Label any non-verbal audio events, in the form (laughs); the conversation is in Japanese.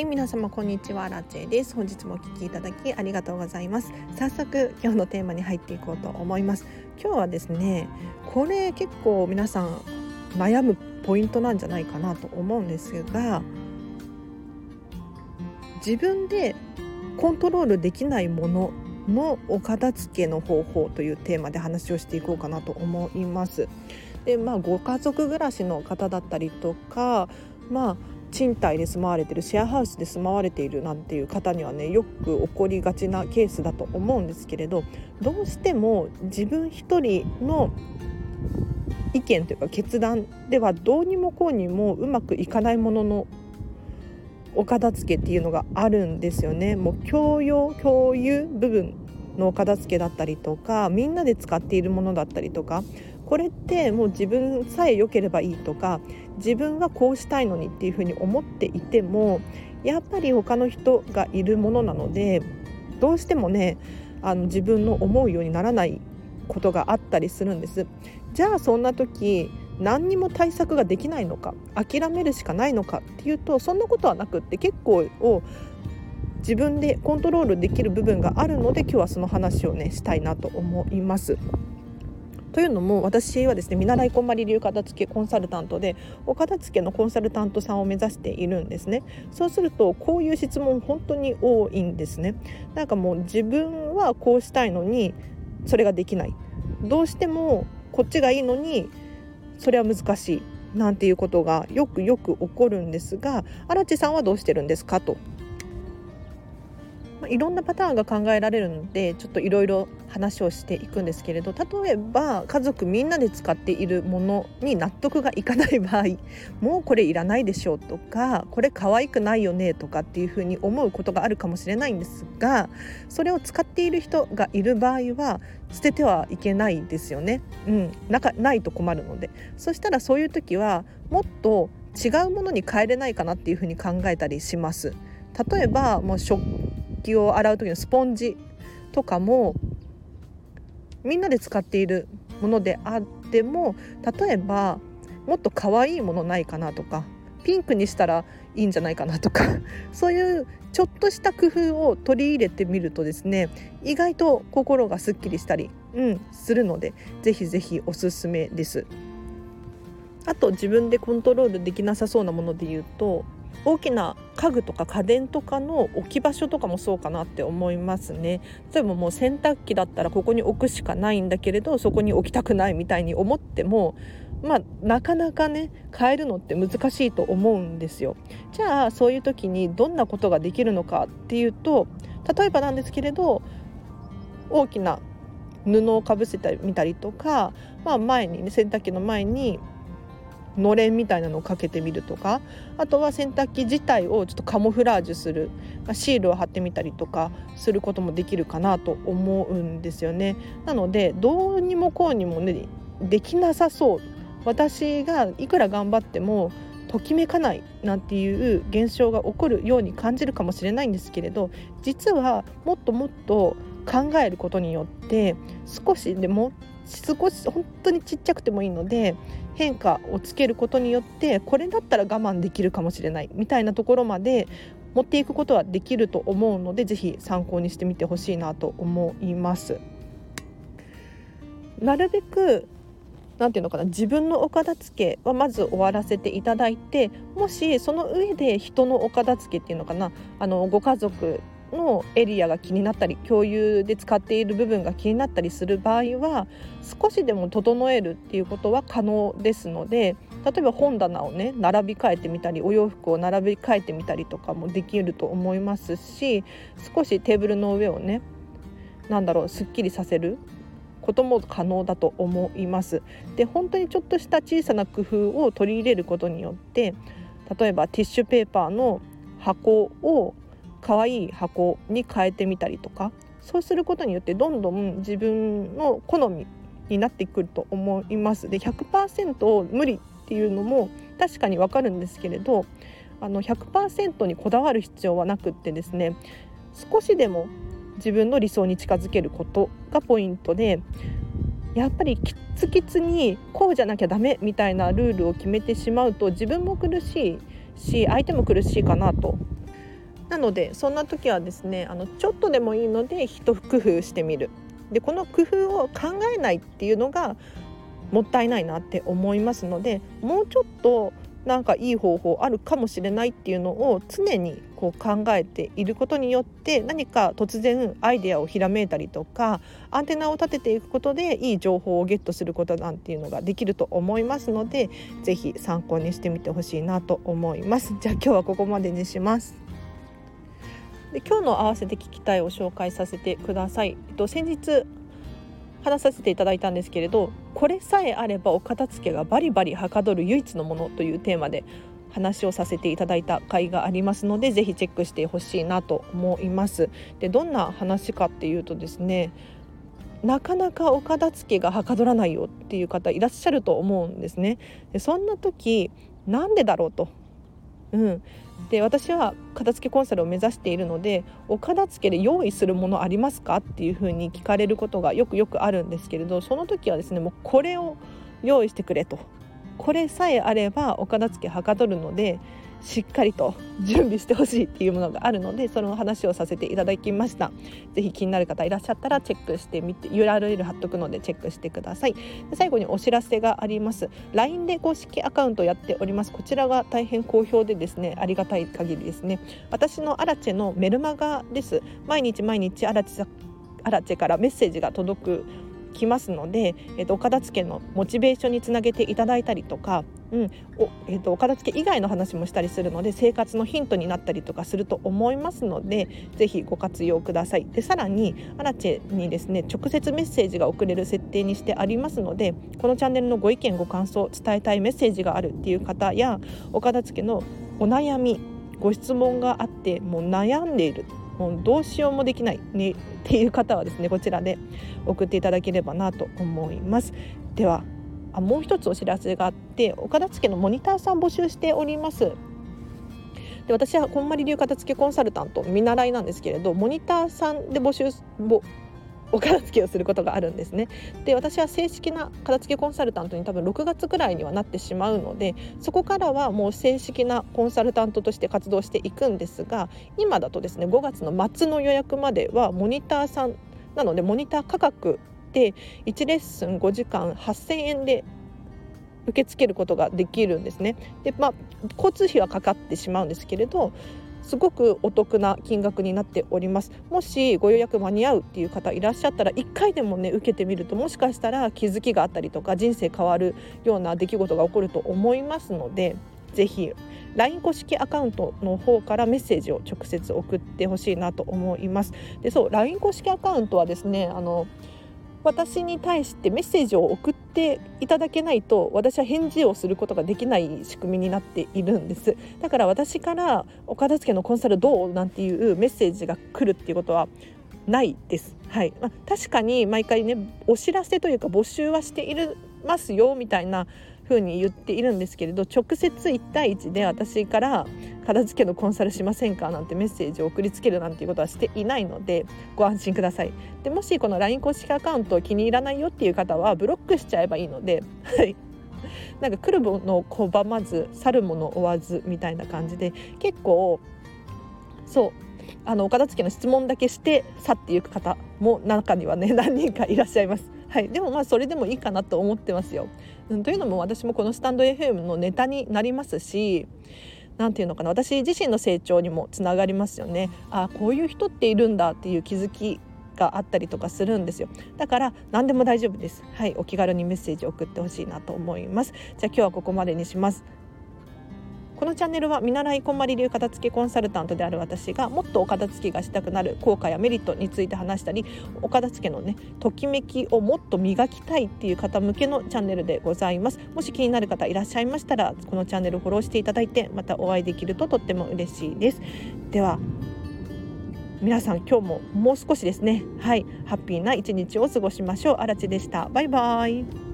はい皆様こんにちは。ラチェです。本日もお聞きいただきありがとうございます。早速今日のテーマに入っていこうと思います。今日はですねこれ結構皆さん悩むポイントなんじゃないかなと思うんですが自分でコントロールできないもののお片付けの方法というテーマで話をしていこうかなと思います。でまあご家族暮らしの方だったりとかまあ賃貸で住まわれてるシェアハウスで住まわれているなんていう方にはねよく起こりがちなケースだと思うんですけれどどうしても自分一人の意見というか決断ではどうにもこうにもうまくいかないもののお片付けっていうのがあるんですよね。もう共用共有部分の片付けだったりとかみんなで使っているものだったりとかこれってもう自分さえ良ければいいとか自分はこうしたいのにっていうふうに思っていてもやっぱり他の人がいるものなのでどうしてもねあの自分の思うようにならないことがあったりするんです。じゃあそんな時何にも対策ができないのか諦めるしかないのかっていうとそんなことはなくって結構を自分でコントロールできる部分があるので今日はその話をねしたいなと思います。というのも私はですね見習いこんまり流片付けコンサルタントでお片付けのコンサルタントさんを目指しているんですね。そうするとこういう質問本当に多いんですね。なんかもう自分はこうしたいのにそれができない。どうしてもこっちがいいのにそれは難しい。なんていうことがよくよく起こるんですが荒地さんはどうしてるんですか？と。まあ、いろんなパターンが考えられるのでちょっといろいろ話をしていくんですけれど例えば家族みんなで使っているものに納得がいかない場合 (laughs) もうこれいらないでしょうとかこれ可愛くないよねとかっていうふうに思うことがあるかもしれないんですがそれを使っている人がいる場合は捨ててはいけないですよね。うん、なかないと困るのでそしたらそういう時はもっと違うものに変えれないかなっていうふうに考えたりします。例えばもう食器を洗う時のスポンジとかもみんなで使っているものであっても例えばもっと可愛いものないかなとかピンクにしたらいいんじゃないかなとか (laughs) そういうちょっとした工夫を取り入れてみるとですね意外と心がすっきりしたり、うん、するのでぜひぜひおすすめです。あと自分でコントロールできなさそうなもので言うと大きな家具とか家電とかの置き場所とかもそうかなって思いますね。例えばもう洗濯機だったらここに置くしかないんだけれどそこに置きたくないみたいに思ってもまあなかなかね変えるのって難しいと思うんですよ。じゃあそういう時にどんなことができるのかっていうと例えばなんですけれど大きな布をかぶせてみたりとか、まあ、前にね洗濯機の前にのれんみたいなのをかけてみるとかあとは洗濯機自体をちょっとカモフラージュする、まあ、シールを貼ってみたりとかすることもできるかなと思うんですよね。なのでどうにもこうにもねできなさそう私がいくら頑張ってもときめかないなんていう現象が起こるように感じるかもしれないんですけれど実はもっともっと考えることによって少しでも少し本当にちっちゃくてもいいので変化をつけることによってこれだったら我慢できるかもしれないみたいなところまで持っていくことはできると思うのでぜひ参考にしてみてほしいなと思います。なるべくなんていうのかな自分のお片付けはまず終わらせていただいてもしその上で人のお片付けっていうのかなあのご家族のエリアが気になったり共有で使っている部分が気になったりする場合は少しでも整えるっていうことは可能ですので例えば本棚をね並び替えてみたりお洋服を並び替えてみたりとかもできると思いますし少しテーブルの上をね何だろうすっきりさせることも可能だと思います。で本当にちょっとした小さな工夫を取り入れることによって例えばティッシュペーパーの箱を可愛い箱に変えてみたりとかそうすることによってどんどん自分の好みになってくると思います。で100%無理っていうのも確かにわかるんですけれどあの100%にこだわる必要はなくってですね少しでも自分の理想に近づけることがポイントでやっぱりキツキツにこうじゃなきゃダメみたいなルールを決めてしまうと自分も苦しいし相手も苦しいかなとなのでそんな時はですねあのちょっとでもいいので一工夫してみるでこの工夫を考えないっていうのがもったいないなって思いますのでもうちょっとなんかいい方法あるかもしれないっていうのを常にこう考えていることによって何か突然アイデアをひらめいたりとかアンテナを立てていくことでいい情報をゲットすることなんていうのができると思いますので是非参考にしてみてほしいなと思います。じゃあ今日はここまでにします。で今日の合わせて聞きたいを紹介させてください。えっと、先日話させていただいたんですけれどこれさえあればお片付けがバリバリはかどる唯一のものというテーマで話をさせていただいた回がありますのでぜひチェックしてほしいなと思います。でどんな話かっていうとですねなかなかお片付けがはかどらないよっていう方いらっしゃると思うんですね。でそんな時なんでだろうと、うん、で私は片付けコンサルを目指しているのでお片付けで用意するものありますかっていうふうに聞かれることがよくよくあるんですけれどその時はですねもうこれを用意してくれと。これさえあればお片付けはかどるのでしっかりと準備してほしいっていうものがあるのでその話をさせていただきました。ぜひ気になる方いらっしゃったらチェックしてみて URL 貼っとくのでチェックしてください。最後にお知らせがあります。LINE で公式アカウントやっております。こちらが大変好評でですねありがたい限りですね。私のアラチェのメルマガです。毎日毎日アラチェアラチェからメッセージが届くきますので、えーと、お片付けのモチベーションにつなげていただいたりとか、うんおえーと、お片付け以外の話もしたりするので生活のヒントになったりとかすると思いますのでぜひご活用ください。でさらにアラチェにですね直接メッセージが送れる設定にしてありますのでこのチャンネルのご意見ご感想伝えたいメッセージがあるっていう方やお片付けのお悩みご質問があってもう悩んでいるもうどうしようもできない、ね、っていう方はですねこちらで送っていただければなと思います。ではあもう一つお知らせがあって岡田付のモニターさん募集しております。で私はこんまり流片付けコンサルタント見習いなんですけれどモニターさんで募集お片付けをすることがあるんですねで私は正式な片付けコンサルタントに多分6月くらいにはなってしまうのでそこからはもう正式なコンサルタントとして活動していくんですが今だとですね5月の末の予約まではモニターさんなのでモニター価格で1レッスン5時間8000円で受け付けることができるんですね。でまあ交通費はかかってしまうんですけれどすごくお得な金額になっております。もしご予約間に合うっていう方いらっしゃったら1回でもね受けてみるともしかしたら気づきがあったりとか人生変わるような出来事が起こると思いますのでぜひ LINE 公式アカウントの方からメッセージを直接送ってほしいなと思います。でそう LINE 公式アカウントはですねあの私に対してメッセージを送っていただけないと私は返事をすることができない仕組みになっているんですだから私からお片付けのコンサルどうなんていうメッセージが来るっていうことはないです。はい、まあ、確かに毎回ねお知らせというか募集はしていますよみたいな風に言っているんですけれど直接1対1で私から片付けのコンサルしませんかなんてメッセージを送りつけるなんていうことはしていないのでご安心ください。でもしこの LINE 公式アカウント気に入らないよっていう方はブロックしちゃえばいいのではい。なんか来るものを拒まず去るもの追わずみたいな感じで結構そうあのお片付けの質問だけして去っていく方も中にはね (laughs) 何人かいらっしゃいます。はい、でもまあそれでもいいかなと思ってますよ。うん、というのも私もこのスタンド FM のネタになりますし何て言うのかな私自身の成長にもつながりますよね。あこういう人っているんだっていう気づきがあったりとかするんですよだから何でも大丈夫ですはいお気軽にメッセージを送ってほしいなと思いますじゃあ今日はここまでにしますこのチャンネルは見習いこんまり流片付けコンサルタントである私がもっとお片付けがしたくなる効果やメリットについて話したりお片付けのねときめきをもっと磨きたいっていう方向けのチャンネルでございます。もし気になる方いらっしゃいましたらこのチャンネルフォローしていただいてまたお会いできるととっても嬉しいです。では皆さん今日ももう少しですね。はい。ハッピーな一日を過ごしましょう。あらちでした。バイバイ。